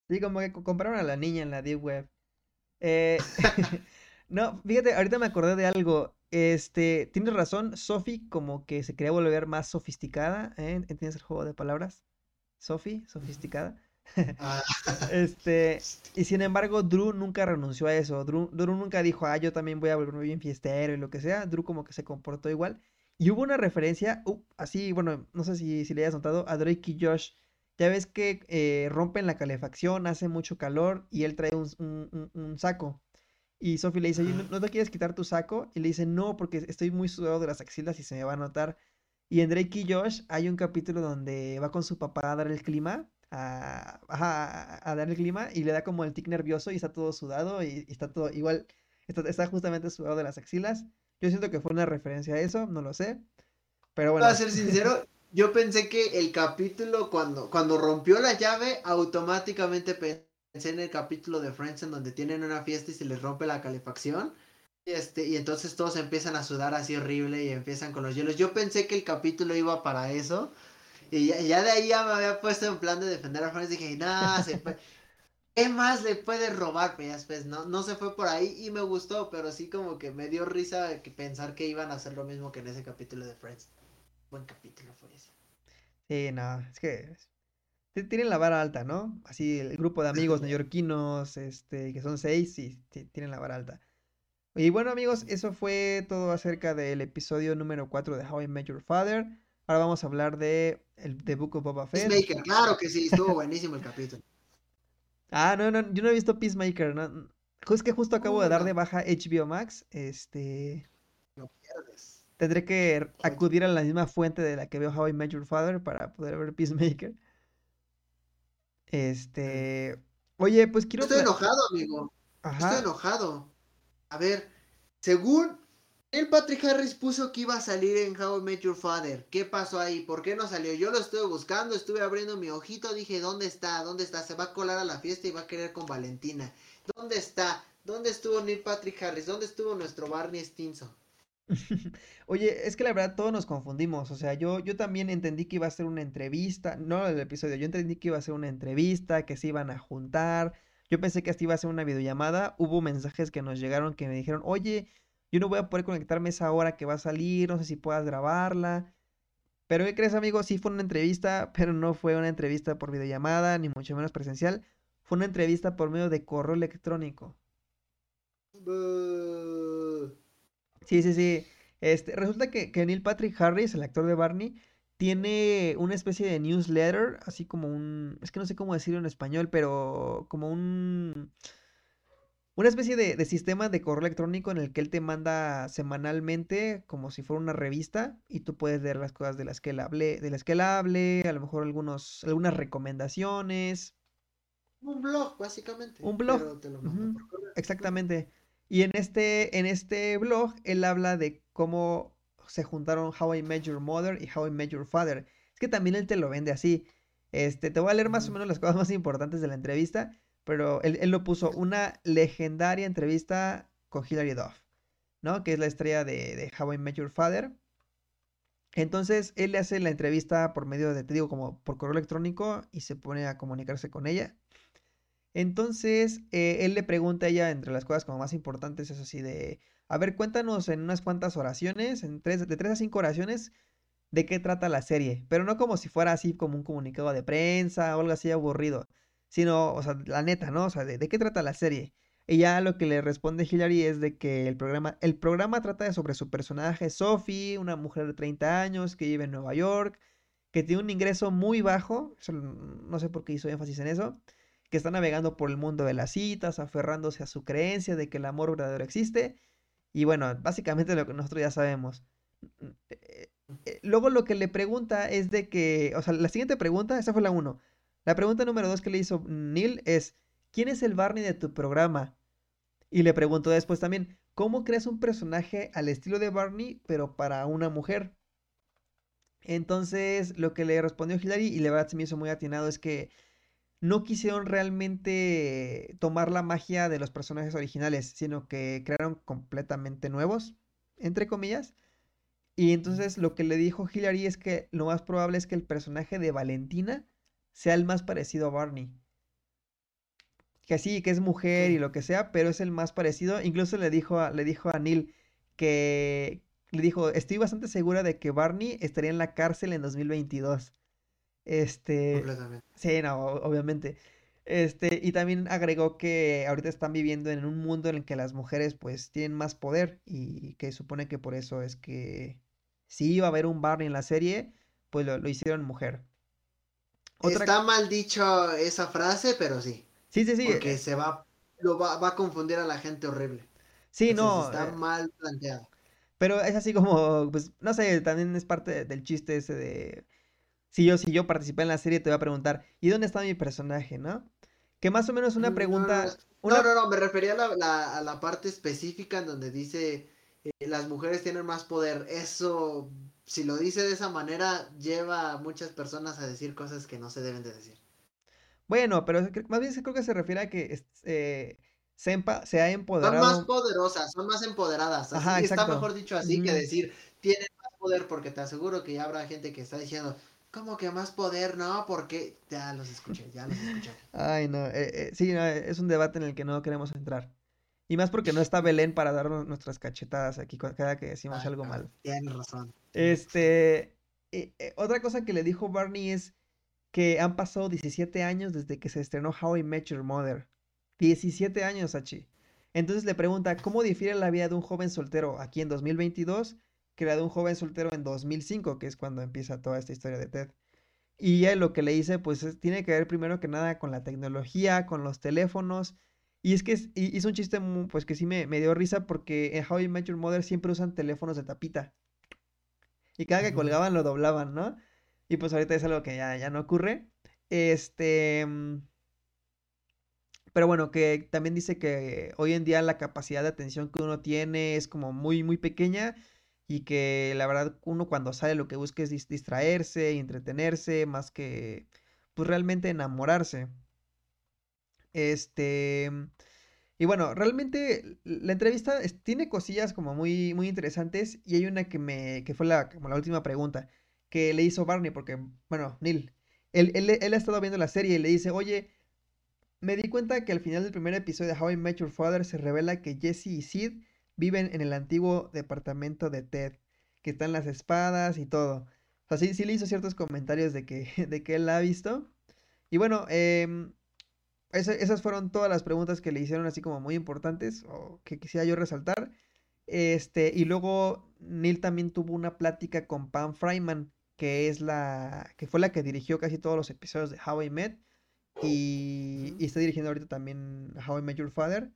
Sí, como que co- compraron a la niña en la Deep Web. Eh, no, fíjate, ahorita me acordé de algo. Este, tienes razón, Sophie como que se quería volver más sofisticada, ¿eh? ¿Entiendes el juego de palabras? Sophie, sofisticada. Ah, Este, y sin embargo, Drew nunca renunció a eso. Drew, Drew nunca dijo, ah, yo también voy a volverme bien fiestero y lo que sea. Drew como que se comportó igual. Y hubo una referencia, uh, así, bueno, no sé si, si le hayas notado, a Drake y Josh. Ya ves que eh, rompen la calefacción, hace mucho calor y él trae un, un- un- un saco. Y Sophie le dice, "Oye, ¿no, Ajá. no te quieres quitar tu saco? Y le dice, no, porque estoy muy sudado de las axilas y se me va a notar. Y en Drake y Josh hay un capítulo donde va con su papá a dar el clima, a, a, a dar el clima y le da como el tic nervioso y está todo sudado y, y está todo igual, está, está justamente sudado de las axilas. Yo siento que fue una referencia a eso, no lo sé. Pero bueno. Para ser sincero, yo pensé que el capítulo cuando, cuando rompió la llave, automáticamente pensé en el capítulo de Friends en donde tienen una fiesta y se les rompe la calefacción. Y, este, y entonces todos empiezan a sudar así horrible y empiezan con los hielos. Yo pensé que el capítulo iba para eso. Y ya, de ahí ya me había puesto en plan de defender a Friends. Dije, nada, se ¿qué más le puede robar? Pues, pues no, no se fue por ahí y me gustó, pero sí como que me dio risa que pensar que iban a hacer lo mismo que en ese capítulo de Friends. Buen capítulo fue ese. Sí, no, es que tienen la vara alta, ¿no? Así el grupo de amigos neoyorquinos, este, que son seis, y tienen la vara alta. Y bueno amigos, eso fue todo acerca del episodio número 4 de How I Met Your Father. Ahora vamos a hablar de el The Book of Boba Fett. Peacemaker, claro que sí, estuvo buenísimo el capítulo. Ah, no, no, yo no he visto Peacemaker, no. Es que justo acabo de dar de baja HBO Max, este... No pierdes. Tendré que acudir a la misma fuente de la que veo How I Met Your Father para poder ver Peacemaker. Este... Oye, pues quiero... Estoy enojado, amigo. Ajá. Estoy enojado. A ver, según el Patrick Harris puso que iba a salir en How I Met Your Father. ¿Qué pasó ahí? ¿Por qué no salió? Yo lo estuve buscando, estuve abriendo mi ojito, dije, ¿dónde está? ¿Dónde está? Se va a colar a la fiesta y va a querer con Valentina. ¿Dónde está? ¿Dónde estuvo Neil Patrick Harris? ¿Dónde estuvo nuestro Barney Stinson? Oye, es que la verdad todos nos confundimos. O sea, yo, yo también entendí que iba a ser una entrevista. No el episodio, yo entendí que iba a ser una entrevista, que se iban a juntar yo pensé que hasta iba a ser una videollamada. Hubo mensajes que nos llegaron que me dijeron, oye, yo no voy a poder conectarme esa hora que va a salir, no sé si puedas grabarla. Pero ¿qué crees, amigo? Sí fue una entrevista, pero no fue una entrevista por videollamada, ni mucho menos presencial. Fue una entrevista por medio de correo electrónico. Sí, sí, sí. Este, resulta que, que Neil Patrick Harris, el actor de Barney, tiene una especie de newsletter, así como un, es que no sé cómo decirlo en español, pero como un, una especie de, sistema de correo electrónico en el que él te manda semanalmente como si fuera una revista y tú puedes leer las cosas de las que él hable, de las que él hable, a lo mejor algunos, algunas recomendaciones. Un blog, básicamente. Un blog. Exactamente. Y en este, en este blog él habla de cómo se juntaron How I Met Your Mother y How I Met Your Father. Es que también él te lo vende así. Este, te voy a leer más o menos las cosas más importantes de la entrevista, pero él, lo puso una legendaria entrevista con Hilary Duff, ¿no? Que es la estrella de, de, How I Met Your Father. Entonces, él le hace la entrevista por medio de, te digo, como por correo electrónico y se pone a comunicarse con ella. Entonces, eh, él le pregunta a ella, entre las cosas como más importantes, es así de, a ver, cuéntanos en unas cuantas oraciones, en tres, de tres a cinco oraciones, de qué trata la serie. Pero no como si fuera así como un comunicado de prensa o algo así aburrido. Sino, o sea, la neta, ¿no? O sea, de, qué trata la serie. Y ya lo que le responde Hillary es de que el programa, el programa trata sobre su personaje Sophie, una mujer de 30 años que vive en Nueva York, que tiene un ingreso muy bajo, no sé por qué hizo énfasis en eso, que está navegando por el mundo de las citas, aferrándose a su creencia de que el amor verdadero existe y bueno, básicamente lo que nosotros ya sabemos. Mm, eh, eh, luego lo que le pregunta es de que, o sea, la siguiente pregunta, esa fue la uno. La pregunta número dos que le hizo Neil es, ¿quién es el Barney de tu programa? Y le preguntó después también, ¿cómo creas un personaje al estilo de Barney, pero para una mujer? Entonces, lo que le respondió Hillary, y la verdad se me hizo muy atinado, es que no quisieron realmente tomar la magia de los personajes originales, sino que crearon completamente nuevos, entre comillas. Y entonces lo que le dijo Hillary es que lo más probable es que el personaje de Valentina sea el más parecido a Barney. Que sí, que es mujer y lo que sea, pero es el más parecido. Incluso le dijo a, le dijo a Neil que le dijo, estoy bastante segura de que Barney estaría en la cárcel en 2022. Este. Sí, no, obviamente. Este, y también agregó que ahorita están viviendo en un mundo en el que las mujeres pues tienen más poder y que supone que por eso es que si iba a haber un Barney en la serie, pues lo, hicieron mujer. Está mal dicho esa frase, pero sí. Sí, sí, sí. Porque se va, lo va, a confundir a la gente horrible. Sí, no. Está eh, mal planteado. Pero es así como, pues, no sé, también es parte del chiste ese de si yo, si yo participé en la serie, te voy a preguntar, ¿y dónde está mi personaje, no? Que más o menos una pregunta... No, no, no, me refería a la, parte específica en donde dice, eh, las mujeres tienen más poder. Eso, si lo dice de esa manera, lleva a muchas personas a decir cosas que no se deben de decir. Bueno, pero más bien creo que se refiere a que eh, se, se, ha empoderado. Son más poderosas, son más empoderadas. Así está mejor dicho así que decir tienen más poder, porque te aseguro que ya habrá gente que está diciendo, ¿cómo que más poder? No, porque ya los escuché, ya los escuché. Ay, no, eh, sí, es un debate en el que no queremos entrar. Y más porque no está Belén para darnos nuestras cachetadas aquí cada que decimos algo mal. Tienes razón. Este, eh, eh, otra cosa que le dijo Barney es que han pasado 17 años desde que se estrenó How I Met Your Mother. 17 años, Hachi. Entonces le pregunta, ¿cómo difiere la vida de un joven soltero aquí en 2022 que la de un joven soltero en 2005, que es cuando empieza toda esta historia de Ted? Y él lo que le dice, pues tiene que ver primero que nada con la tecnología, con los teléfonos y es que hizo un chiste pues que sí me, dio risa porque en How I Met Your Mother siempre usan teléfonos de tapita. Y cada que colgaban lo doblaban, ¿no? Y pues ahorita es algo que ya, ya no ocurre. Este... Mm, pero bueno, que también dice que hoy en día la capacidad de atención que uno tiene es como muy, muy pequeña y que la verdad uno cuando sale lo que busca es distraerse y entretenerse más que pues realmente enamorarse. Este. Y bueno, realmente la entrevista tiene cosillas como muy, muy interesantes. Y hay una que me. que fue la, como la última pregunta. Que le hizo Barney, porque, bueno, Neil. Él, él, ha estado viendo la serie y le dice, oye, me di cuenta que al final del primer episodio de How I Met Your Father se revela que Jesse y Sid viven en el antiguo departamento de Ted, que están las espadas y todo. O sea, sí, sí le hizo ciertos comentarios de que, de que él la ha visto. Y bueno, eh, esas fueron todas las preguntas que le hicieron así como muy importantes o que quisiera yo resaltar. Este, y luego Neil también tuvo una plática con Pam Fryman, que es la que fue la que dirigió casi todos los episodios de How I Met y, está dirigiendo ahorita también How I Met Your Father.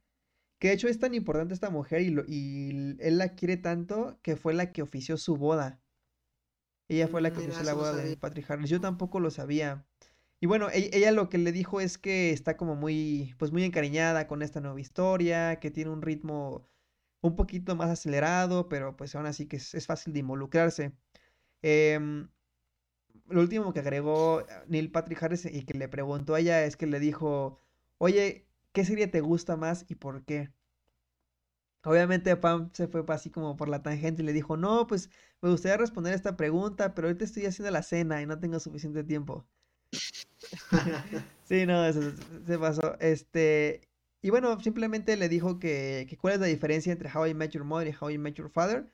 Que de hecho es tan importante esta mujer y, y él la quiere tanto que fue la que ofició su boda. Ella fue la que ofició la boda de Patrick Harris. Yo tampoco lo sabía. Y bueno, e-, ella lo que le dijo es que está como muy, pues muy encariñada con esta nueva historia, que tiene un ritmo un poquito más acelerado, pero pues aún así que es, fácil de involucrarse. Em, lo último que agregó Neil Patrick Harris y que le preguntó a ella es que le dijo, oye, ¿qué serie te gusta más y por qué? Obviamente Pam se fue así como por la tangente y le dijo, no, pues me gustaría responder esta pregunta, pero ahorita estoy haciendo la cena y no tengo suficiente tiempo. sí, no, eso se pasó. Este, y bueno, simplemente le dijo que, cuál es la diferencia entre How I Met Your Mother y How I Met Your Father.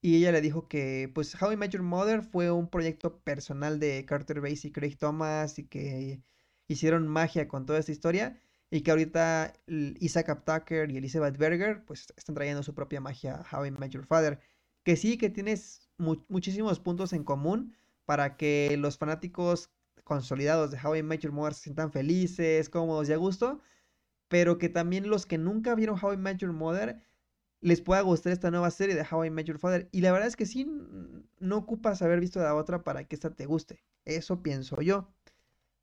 Y ella le dijo que, pues, How I Met Your Mother fue un proyecto personal de Carter Base y Craig Thomas y que hicieron magia con toda esta historia. Y que ahorita Isaac Tucker y Elizabeth Berger, pues, están trayendo su propia magia a How I Met Your Father. Que sí, que tienes muchísimos puntos en común para que los fanáticos consolidados de How I Met Your Mother se sientan felices, cómodos y a gusto, pero que también los que nunca vieron How I Met Your Mother les pueda gustar esta nueva serie de How I Met Your Father. Y la verdad es que sí, no ocupas haber visto la otra para que esta te guste. Eso pienso yo.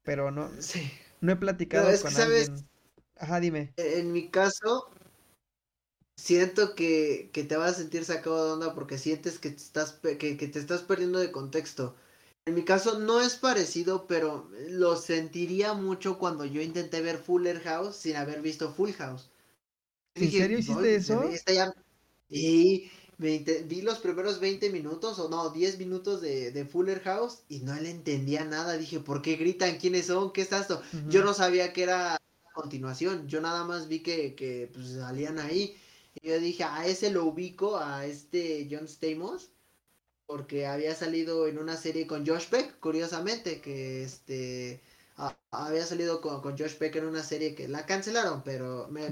Pero no, sí. no he platicado con alguien. Ajá, dime. E-, en mi caso, siento que, que, te vas a sentir sacado de onda porque sientes que te estás, que, que te estás perdiendo de contexto. En mi caso no es parecido, pero lo sentiría mucho cuando yo intenté ver Fuller House sin haber visto Full House. ¿En serio hiciste eso? Y me vi los primeros 20 minutos o no, 10 minutos de, Fuller House y no le entendía nada. Dije, ¿por qué gritan? ¿Quiénes son? ¿Qué es esto? Yo no sabía que era continuación. Yo nada más vi que, que pues, salían ahí. Y yo dije, a ese lo ubico, a este John Stamos porque había salido en una serie con Josh Peck, curiosamente, que este había salido con, con, Josh Peck en una serie que la cancelaron, pero me,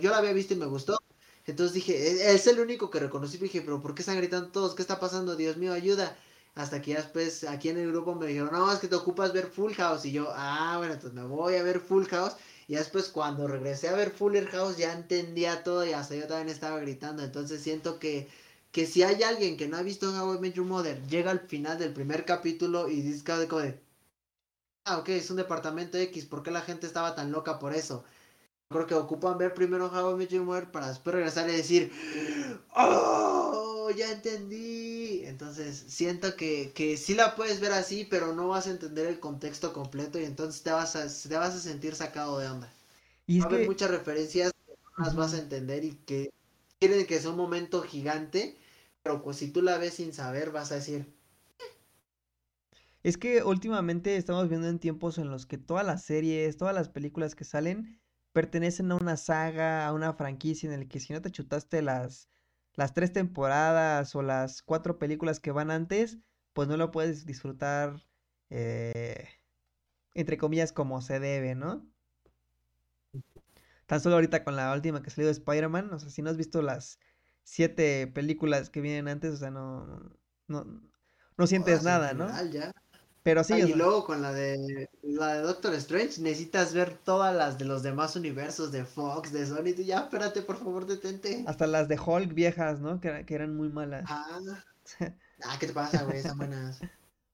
yo la había visto y me gustó. Entonces dije, e, es, el único que reconocí, dije, pero ¿por qué están gritando todos? ¿Qué está pasando? Dios mío, ayuda. Hasta que ya después aquí en el grupo me dijeron, no, es que te ocupas ver Full House. Y yo, ah, bueno, entonces me voy a ver Full House. Y después cuando regresé a ver Fuller House ya entendía todo y hasta yo también estaba gritando. Entonces siento que que si hay alguien que no ha visto How I Met Your Mother, llega al final del primer capítulo y dice de ah, ok, es un departamento X, ¿por qué la gente estaba tan loca por eso? creo que ocupan ver primero How I Met Your Mother para después regresar y decir, ¡Oh! Ya entendí. Entonces, siento que, que sí la puedes ver así, pero no vas a entender el contexto completo y entonces te vas a, te vas a sentir sacado de onda. Y Va a haber muchas referencias que no las vas a entender y que quieren que sea un momento gigante, pero pues si tú la ves sin saber, vas a decir, es que últimamente estamos viendo en tiempos en los que todas las series, todas las películas que salen pertenecen a una saga, a una franquicia en el que si no te chutaste las, las tres temporadas o las cuatro películas que van antes, pues no lo puedes disfrutar, eh, entre comillas, como se debe, ¿no? Tan solo ahorita con la última que salió de Spider-Man, o sea, si no has visto las siete películas que vienen antes, o sea, no, no, no sientes nada, ¿no? Ya. Pero sí. y luego con la de la de Doctor Strange necesitas ver todas las de los demás universos de Fox, de Sony. Y ya, espérate, por favor, detente. Hasta las de Hulk viejas, ¿no? Que, eran muy malas. Ah. ah, ¿qué te pasa, güey? Están buenas.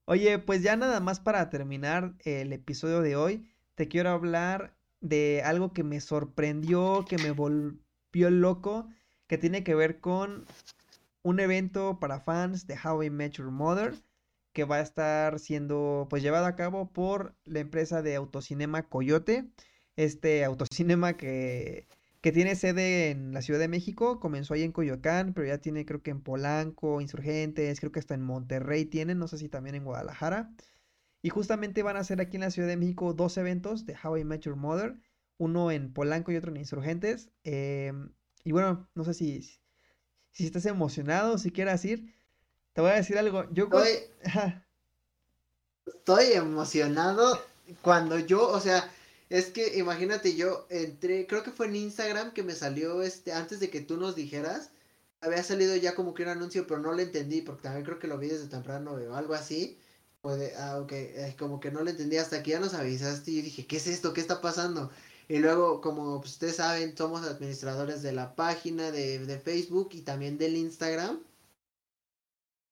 Oye, pues ya nada más para terminar el episodio de hoy, te quiero hablar de algo que me sorprendió, que me volvió loco, que tiene que ver con un evento para fans de How I Met Your Mother que va a estar siendo pues llevado a cabo por la empresa de autocinema Coyote. Este autocinema que, que tiene sede en la Ciudad de México, comenzó ahí en Coyoacán, pero ya tiene creo que en Polanco, Insurgentes, creo que hasta en Monterrey tienen, no sé si también en Guadalajara. Y justamente van a hacer aquí en la Ciudad de México dos eventos de How I Met Your Mother, uno en Polanco y otro en Insurgentes. Em, y bueno, no sé si, si estás emocionado, si quieras ir. Te voy a decir algo. Yo estoy, estoy emocionado cuando yo, o sea, es que imagínate, yo entré, creo que fue en Instagram que me salió este, antes de que tú nos dijeras, había salido ya como que un anuncio, pero no lo entendí, porque también creo que lo vi desde temprano o algo así. Puede, ah, ok, como que no lo entendí hasta que ya nos avisaste y dije, ¿qué es esto? ¿Qué está pasando? Y luego, como pues, ustedes saben, somos administradores de la página de, de Facebook y también del Instagram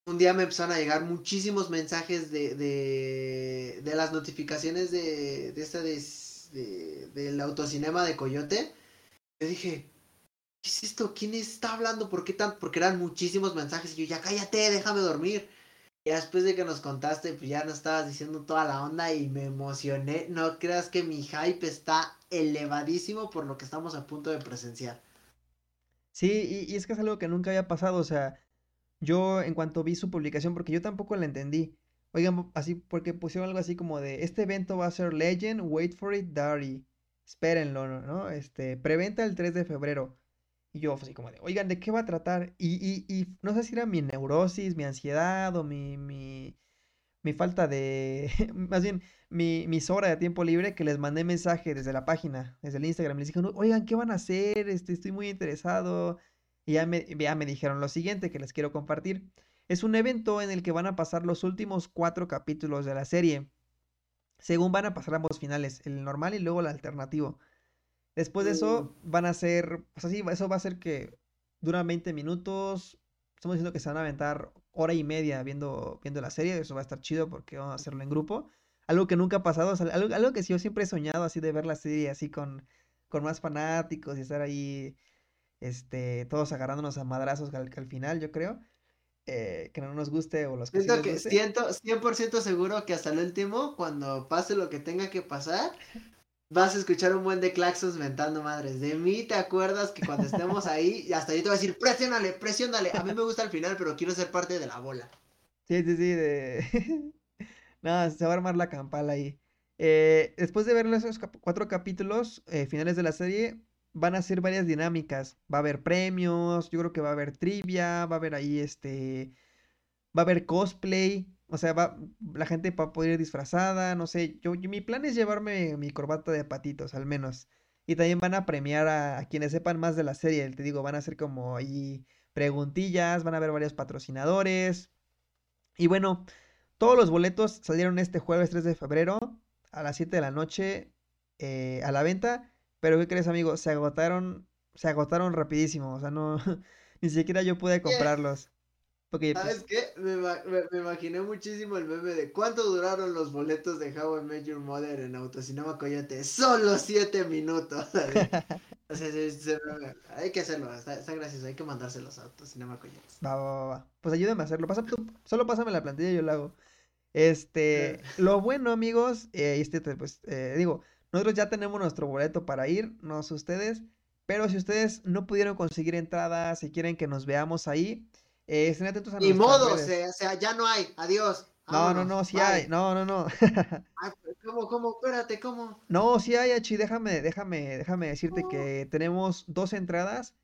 un día me empezaron a llegar muchísimos mensajes de, de, de las notificaciones de, de esta de, del autocinema de Coyote. Yo dije, ¿qué es esto? ¿Quién está hablando? ¿Por qué tan? Porque eran muchísimos mensajes. Y yo, ya cállate, déjame dormir. Y después de que nos contaste, pues ya nos estabas diciendo toda la onda y me emocioné. No creas que mi hype está elevadísimo por lo que estamos a punto de presenciar. Sí, y es que es algo que nunca había pasado. O sea, yo en cuanto vi su publicación, porque yo tampoco la entendí, oigan, así, porque pusieron algo así como de, este evento va a ser Legend, wait for it, Dari, espérenlo, ¿no? Este, preventa el 3 de febrero. Y yo así como de, oigan, ¿de qué va a tratar? Y, y, y no sé si era mi neurosis, mi ansiedad o mi, mi, mi falta de, más bien, mi, mi sobra de tiempo libre que les mandé mensaje desde la página, desde el Instagram. Les dije, oigan, ¿qué van a hacer? Este, estoy muy interesado. Y ya me, ya me dijeron lo siguiente que les quiero compartir. Es un evento en el que van a pasar los últimos cuatro capítulos de la serie. Según van a pasar ambos finales, el normal y luego el alternativo. Después de eso mm. van a ser, pues así, eso va a ser que dura 20 minutos. Estamos diciendo que se van a aventar hora y media viendo, viendo la serie. Eso va a estar chido porque vamos a hacerlo en grupo. Algo que nunca ha pasado, algo, algo que sí yo siempre he soñado así de ver la serie así con, con más fanáticos y estar ahí este, todos agarrándonos a madrazos al, al final, yo creo. Eh, que no nos guste o los que Siento que siento 100% seguro que hasta el último, cuando pase lo que tenga que pasar, vas a escuchar un buen de claxons mentando madres. De mí te acuerdas que cuando estemos ahí, hasta yo te voy a decir, presiónale, presiónale. A mí me gusta el final, pero quiero ser parte de la bola. Sí, sí, sí, de... no, se va a armar la campala ahí. Eh, después de ver esos cuatro capítulos eh, finales de la serie, van a ser varias dinámicas. Va a haber premios, yo creo que va a haber trivia, va a haber ahí este, va a haber cosplay, o sea, va, la gente va a poder ir disfrazada, no sé, yo, mi plan es llevarme mi corbata de patitos, al menos. Y también van a premiar a, quienes sepan más de la serie, te digo, van a hacer como ahí preguntillas, van a haber varios patrocinadores. Y bueno, todos los boletos salieron este jueves 3 de febrero a las 7 de la noche eh, a la venta. Pero ¿qué crees, amigo? Se agotaron, se agotaron rapidísimo. O sea, no, ni siquiera yo pude comprarlos. Porque, ¿Sabes pues, qué? Me, me- me imaginé muchísimo el meme de cuánto duraron los boletos de How I Met Your Mother en Autocinema Coyote. Solo siete minutos. O sea, se- se- hay que hacerlo, está, está gracioso, hay que mandárselos a Autocinema Coyote. va, va, va, va. Pues ayúdame a hacerlo. Pasa tú, solo pásame la plantilla y yo lo hago. Este, lo bueno, amigos, eh, este, te- pues, eh, digo, nosotros ya tenemos nuestro boleto para ir, no sé ustedes, pero si ustedes no pudieron conseguir entradas, si quieren que nos veamos ahí, eh, estén atentos a Ni modo, o sea, o sea, ya no hay, adiós. No, no, no, sí bye. hay, no, no, no. Ay, ¿Cómo, cómo? Espérate, ¿cómo? No, sí hay, Achi, déjame, déjame, déjame decirte que tenemos dos entradas.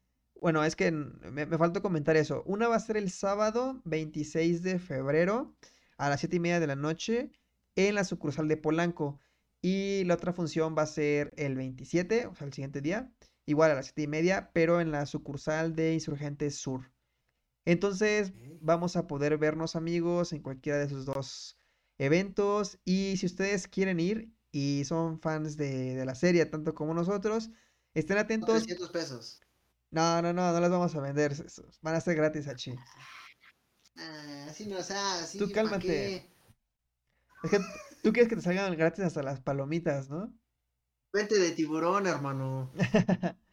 Bueno, es que me, me faltó comentar eso. Una va a ser el sábado 26 de febrero a las 7 y media de la noche en la sucursal de Polanco. Y la otra función va a ser el 27, o sea, el siguiente día, igual a las 7 y media, pero en la sucursal de Insurgentes Sur. Entonces, vamos a poder vernos amigos en cualquiera de esos dos eventos. Y si ustedes quieren ir y son fans de, de la serie, tanto como nosotros, estén atentos. 300 pesos. No, no, no, no las vamos a vender. Van a ser gratis, Hachi. Ah, así no, o sea, así, Tú ¿pa' cálmate. qué? Es que tú quieres que te salgan gratis hasta las palomitas, ¿no? Mente de tiburón, hermano.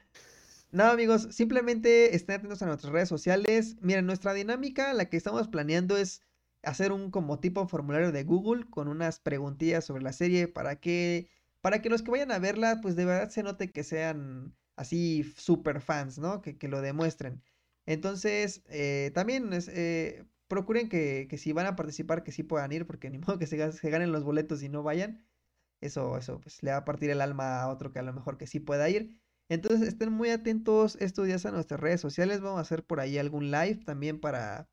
No, amigos, simplemente estén atentos a nuestras redes sociales. Miren, nuestra dinámica, la que estamos planeando es hacer un como tipo formulario de Google con unas preguntillas sobre la serie para que, para que los que vayan a verla, pues de verdad se note que sean así super fans, ¿no? Que, que lo demuestren. Entonces, eh, también es, eh, procuren que, que si van a participar, que sí puedan ir, porque ni modo que se, se ganen los boletos y no vayan. Eso, eso, pues le va a partir el alma a otro que a lo mejor que sí pueda ir. Entonces estén muy atentos estos días a nuestras redes sociales. Vamos a hacer por ahí algún live también para,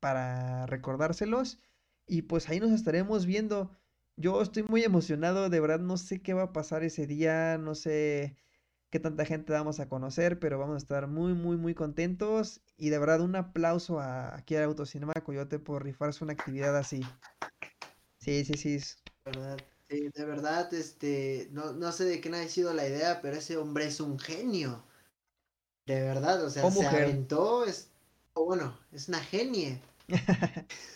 para recordárselos. Y pues ahí nos estaremos viendo. Yo estoy muy emocionado, de verdad no sé qué va a pasar ese día, no sé qué tanta gente vamos a conocer, pero vamos a estar muy, muy, muy contentos. Y de verdad un aplauso a, aquí al Autocinema Coyote por rifarse una actividad así. Sí, sí, sí. es- ¿Verdad? Sí, de verdad, este, no, no sé de quién ha sido la idea, pero ese hombre es un genio. De verdad, o sea, O se mujer. aventó, es, o bueno, es una genie.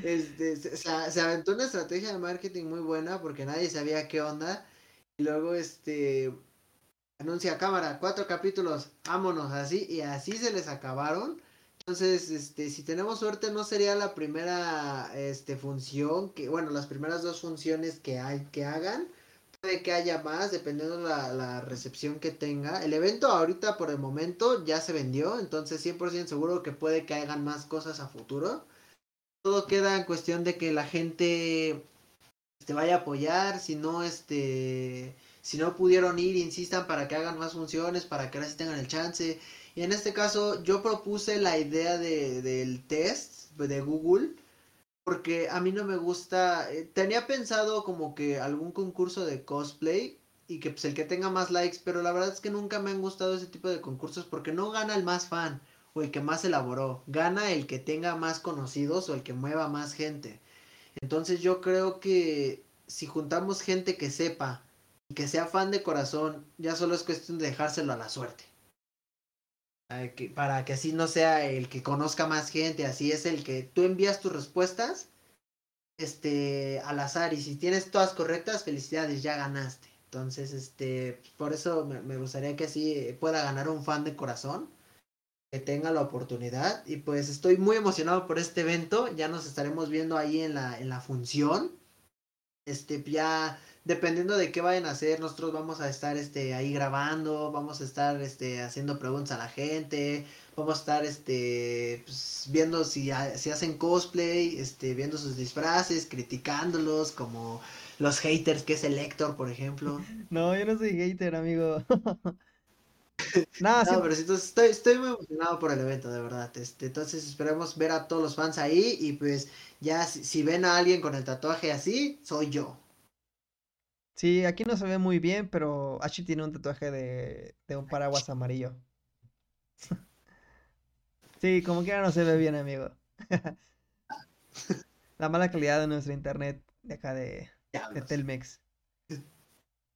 Este, se, se- se aventó una estrategia de marketing muy buena porque nadie sabía qué onda. Y luego, este, anuncia cámara, cuatro capítulos, vámonos, así, y así se les acabaron. Entonces, este, si tenemos suerte, no sería la primera, este, función que, bueno, las primeras dos funciones que hay, que hagan. Puede que haya más, dependiendo la, la recepción que tenga. El evento ahorita, por el momento, ya se vendió, entonces 100% seguro que puede que hagan más cosas a futuro. Todo queda en cuestión de que la gente este, vaya a apoyar, si no, este, si no pudieron ir, insistan para que hagan más funciones, para que ahora sí tengan el chance. Y en este caso yo propuse la idea de, del test de Google, porque a mí no me gusta, eh, tenía pensado como que algún concurso de cosplay y que pues el que tenga más likes, pero la verdad es que nunca me han gustado ese tipo de concursos porque no gana el más fan o el que más elaboró, gana el que tenga más conocidos o el que mueva más gente. Entonces yo creo que si juntamos gente que sepa y que sea fan de corazón, ya solo es cuestión de dejárselo a la suerte. Ay, que- Para que así no sea el que conozca más gente, así es el que tú envías tus respuestas este al azar y si tienes todas correctas, felicidades, ya ganaste. Entonces, este, por eso me, me gustaría que así pueda ganar un fan de corazón que tenga la oportunidad y pues estoy muy emocionado por este evento, ya nos estaremos viendo ahí en la en la función. Este ya dependiendo de qué vayan a hacer, nosotros vamos a estar este ahí grabando, vamos a estar este haciendo preguntas a la gente, vamos a estar este pues, viendo si, ha- si hacen cosplay, este viendo sus disfraces, criticándolos como los haters que es el Héctor, por ejemplo. No, yo no soy hater, amigo. Nada, No, pero entonces estoy, estoy muy emocionado por el evento, de verdad. Este, entonces esperemos ver a todos los fans ahí y pues ya si, si ven a alguien con el tatuaje así, soy yo. Sí, aquí no se ve muy bien, pero Ashi tiene un tatuaje de, de un paraguas amarillo. Sí, como quiera no se ve bien, amigo. La mala calidad de nuestro internet de acá de. Telmex.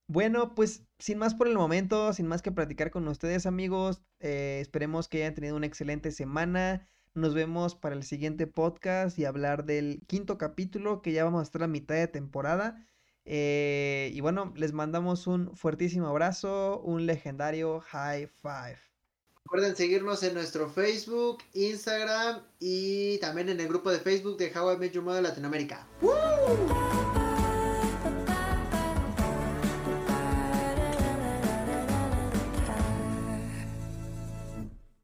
Bueno, pues sin más por el momento, sin más que platicar con ustedes, amigos, eh, esperemos que hayan tenido una excelente semana. Nos vemos para el siguiente podcast y hablar del quinto capítulo que ya vamos a estar a mitad de temporada. Eh, y bueno, les mandamos un fuertísimo abrazo, un legendario high five. Recuerden seguirnos en nuestro Facebook, Instagram y también en el grupo de Facebook de How I Met Your Mother Latinoamérica.